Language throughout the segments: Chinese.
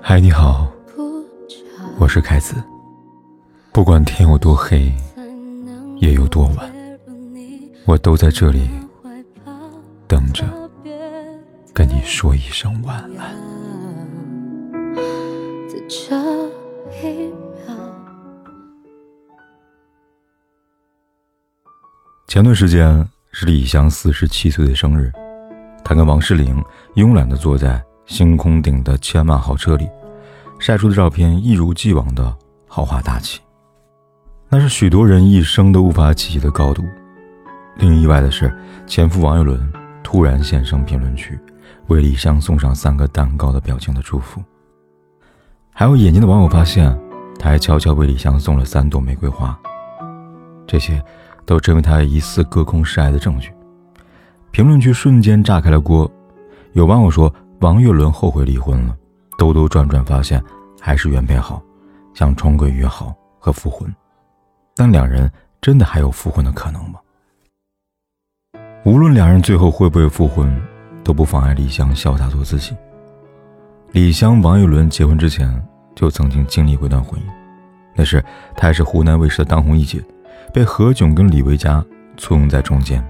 嗨，你好，我是凯子。不管天有多黑，夜有多晚，我都在这里等着跟你说一声晚安。前段时间是李湘四十七岁的生日。他跟王诗龄慵懒地坐在星空顶的千万豪车里，晒出的照片一如既往的豪华大气，那是许多人一生都无法企及的高度。令人意外的是，前夫王岳伦突然现身评论区，为李湘送上三个蛋糕的表情的祝福。还有眼尖的网友发现，他还悄悄为李湘送了三朵玫瑰花，这些都成为他疑似隔空示爱的证据。评论区瞬间炸开了锅，有网友说王岳伦后悔离婚了，兜兜转转发现还是原配好，想重归于好和复婚，但两人真的还有复婚的可能吗？无论两人最后会不会复婚，都不妨碍李湘潇洒做自己。李湘、王岳伦结婚之前就曾经经历过一段婚姻，那是她还是湖南卫视的当红一姐，被何炅跟李维嘉簇拥在中间。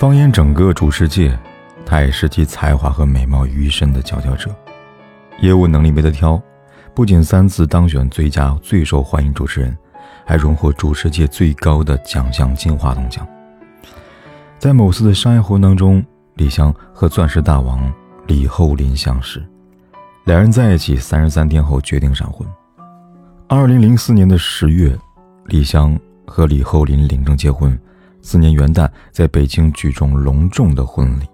放眼整个主持界，她也是集才华和美貌于一身的佼佼者，业务能力没得挑，不仅三次当选最佳最受欢迎主持人，还荣获主持界最高的奖项金话筒奖。在某次的商业活动当中，李湘和钻石大王李厚霖相识，两人在一起三十三天后决定闪婚。二零零四年的十月，李湘和李厚霖领证结婚。四年元旦，在北京举行隆重的婚礼。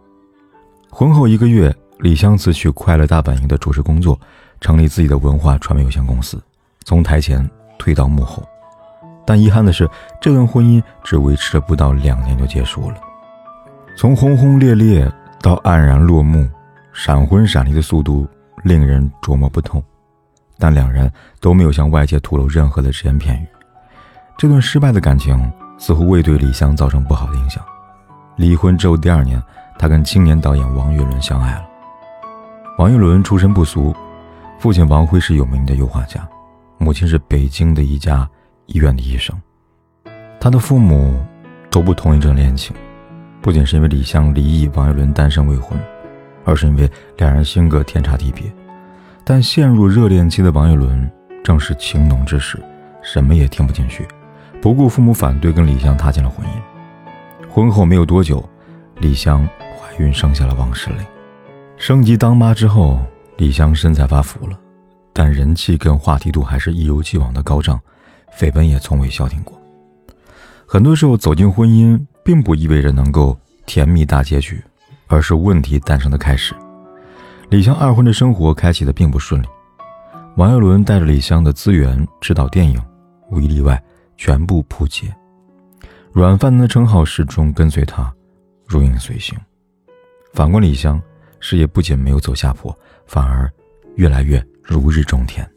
婚后一个月，李湘辞去《快乐大本营》的主持工作，成立自己的文化传媒有限公司，从台前退到幕后。但遗憾的是，这段婚姻只维持了不到两年就结束了。从轰轰烈烈到黯然落幕，闪婚闪离的速度令人琢磨不透。但两人都没有向外界吐露任何的只言片语。这段失败的感情。似乎未对李湘造成不好的影响。离婚之后第二年，他跟青年导演王岳伦相爱了。王岳伦出身不俗，父亲王辉是有名的油画家，母亲是北京的一家医院的医生。他的父母都不同意这段恋情，不仅是因为李湘离异，王岳伦单身未婚，而是因为两人性格天差地别。但陷入热恋期的王岳伦正是情浓之时，什么也听不进去。不顾父母反对，跟李湘踏进了婚姻。婚后没有多久，李湘怀孕，生下了王诗龄。升级当妈之后，李湘身材发福了，但人气跟话题度还是一如既往的高涨，绯闻也从未消停过。很多时候，走进婚姻并不意味着能够甜蜜大结局，而是问题诞生的开始。李湘二婚的生活开启的并不顺利，王岳伦带着李湘的资源指导电影，无一例外。全部扑街，软饭男的称号始终跟随他，如影随形。反观李湘，事业不仅没有走下坡，反而越来越如日中天。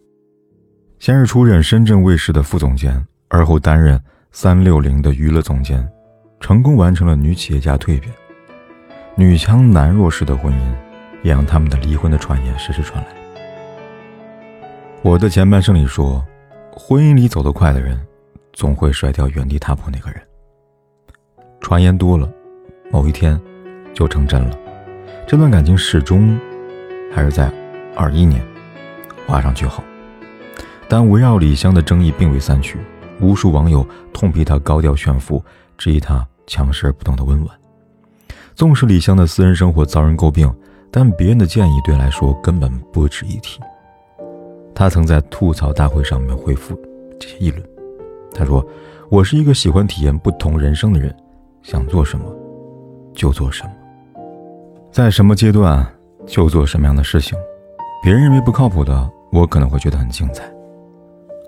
先是出任深圳卫视的副总监，而后担任三六零的娱乐总监，成功完成了女企业家蜕变。女强男弱式的婚姻，也让他们的离婚的传言时时传来。我的前半生里说，婚姻里走得快的人。总会甩掉原地踏步那个人。传言多了，某一天就成真了。这段感情始终还是在二一年画上句号。但围绕李湘的争议并未散去，无数网友痛批她高调炫富，质疑她强势而不懂得温婉。纵使李湘的私人生活遭人诟病，但别人的建议对来说根本不值一提。他曾在吐槽大会上面回复这些议论。他说：“我是一个喜欢体验不同人生的人，想做什么就做什么，在什么阶段就做什么样的事情。别人认为不靠谱的，我可能会觉得很精彩。”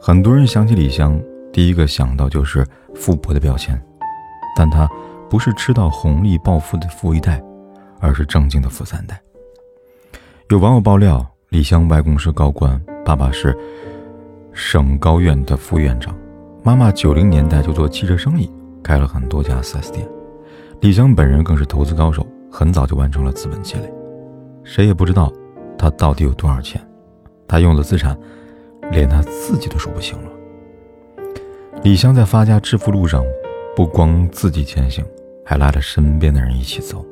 很多人想起李湘，第一个想到就是富婆的标签，但她不是吃到红利暴富的富一代，而是正经的富三代。有网友爆料，李湘外公是高官，爸爸是省高院的副院长。妈妈九零年代就做汽车生意，开了很多家 4S 店。李湘本人更是投资高手，很早就完成了资本积累。谁也不知道他到底有多少钱。他用的资产，连他自己都数不清了。李湘在发家致富路上，不光自己前行，还拉着身边的人一起走。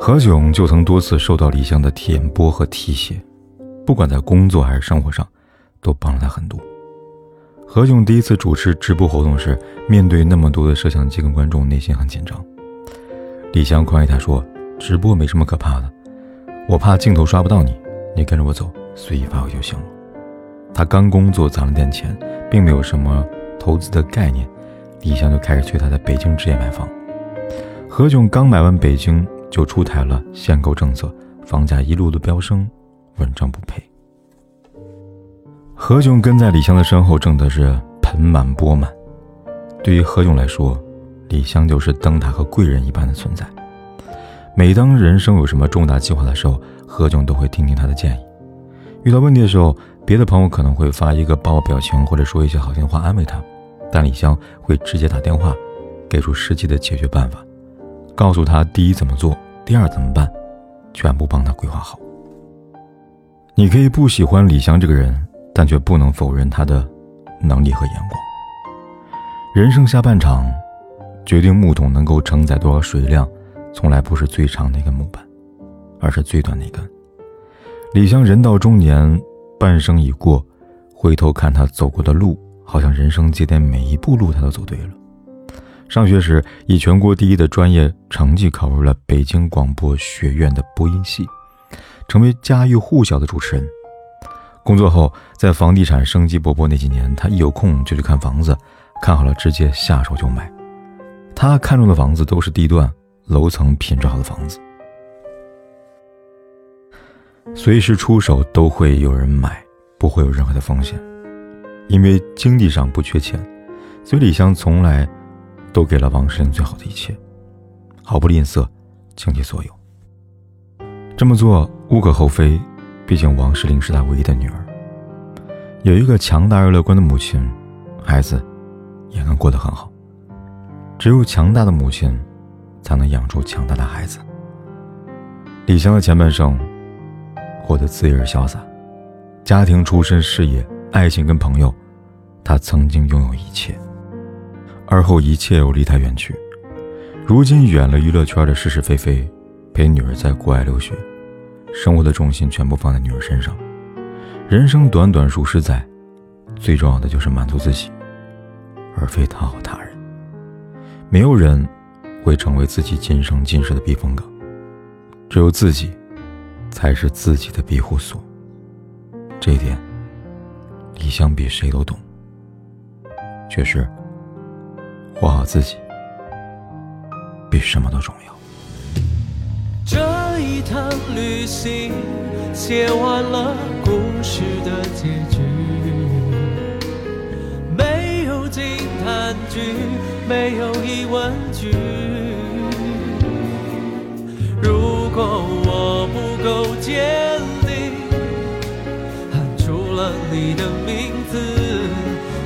何炅就曾多次受到李湘的舔拨和提携，不管在工作还是生活上，都帮了他很多。何炅第一次主持直播活动时，面对那么多的摄像机跟观众，内心很紧张。李湘宽慰他说：“直播没什么可怕的，我怕镜头刷不到你，你跟着我走，随意发挥就行了。”他刚工作攒了点钱，并没有什么投资的概念，李湘就开始催他在北京置业买房。何炅刚买完北京，就出台了限购政策，房价一路的飙升，稳赚不赔。何炅跟在李湘的身后，挣的是盆满钵满。对于何炅来说，李湘就是灯塔和贵人一般的存在。每当人生有什么重大计划的时候，何炅都会听听他的建议。遇到问题的时候，别的朋友可能会发一个抱表情或者说一些好听话安慰他，但李湘会直接打电话，给出实际的解决办法，告诉他第一怎么做，第二怎么办，全部帮他规划好。你可以不喜欢李湘这个人。但却不能否认他的能力和眼光。人生下半场，决定木桶能够承载多少水量，从来不是最长的一根木板，而是最短的一根。李湘人到中年，半生已过，回头看他走过的路，好像人生节点每一步路他都走对了。上学时，以全国第一的专业成绩考入了北京广播学院的播音系，成为家喻户晓的主持人。工作后，在房地产生机勃勃那几年，他一有空就去看房子，看好了直接下手就买。他看中的房子都是地段、楼层品质好的房子，随时出手都会有人买，不会有任何的风险。因为经济上不缺钱，所以李湘从来都给了王诗龄最好的一切，毫不吝啬，倾其所有。这么做无可厚非。毕竟王诗龄是他唯一的女儿，有一个强大而乐观的母亲，孩子也能过得很好。只有强大的母亲，才能养出强大的孩子。李湘的前半生活得自由而潇洒，家庭、出身、事业、爱情跟朋友，他曾经拥有一切。而后一切又离他远去，如今远了娱乐圈的是是非非，陪女儿在国外留学。生活的重心全部放在女儿身上，人生短短数十载，最重要的就是满足自己，而非讨好他人。没有人会成为自己今生今世的避风港，只有自己才是自己的庇护所。这一点，李湘比谁都懂。确实，活好自己比什么都重要。这一趟旅行写完了故事的结局，没有惊叹句，没有疑问句。如果我不够坚定，喊出了你的名字，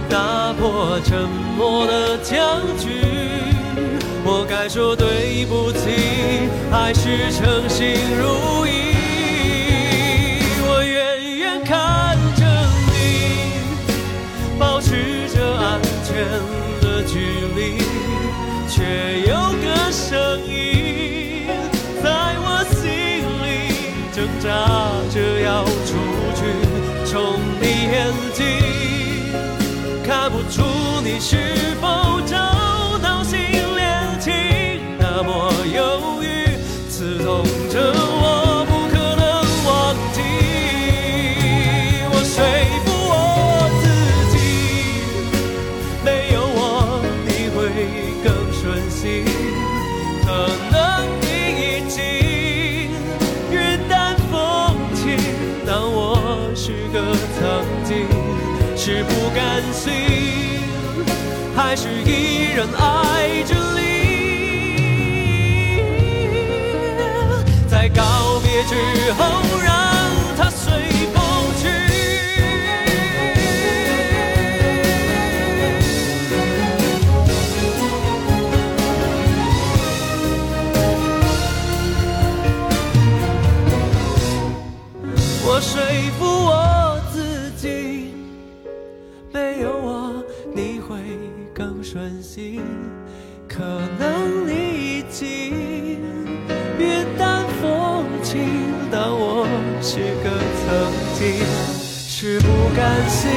打破沉默的僵局。我该说对不起，还是称心如意？我远远看着你，保持着安全的距离，却有个声音在我心里挣扎着要出去，从你眼睛看不出你是否还是依然爱着你？在告别之后。让它随风去我是不甘心，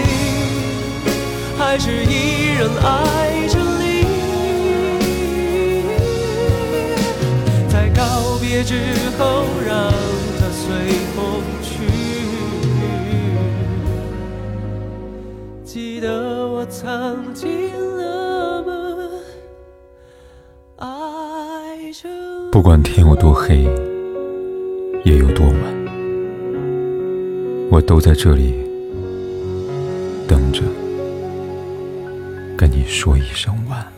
还是依然爱着你？在告别之后，让它随风去。记得我曾经那么爱着。不管天有多黑，夜有多晚，我都在这里等着，跟你说一声晚安。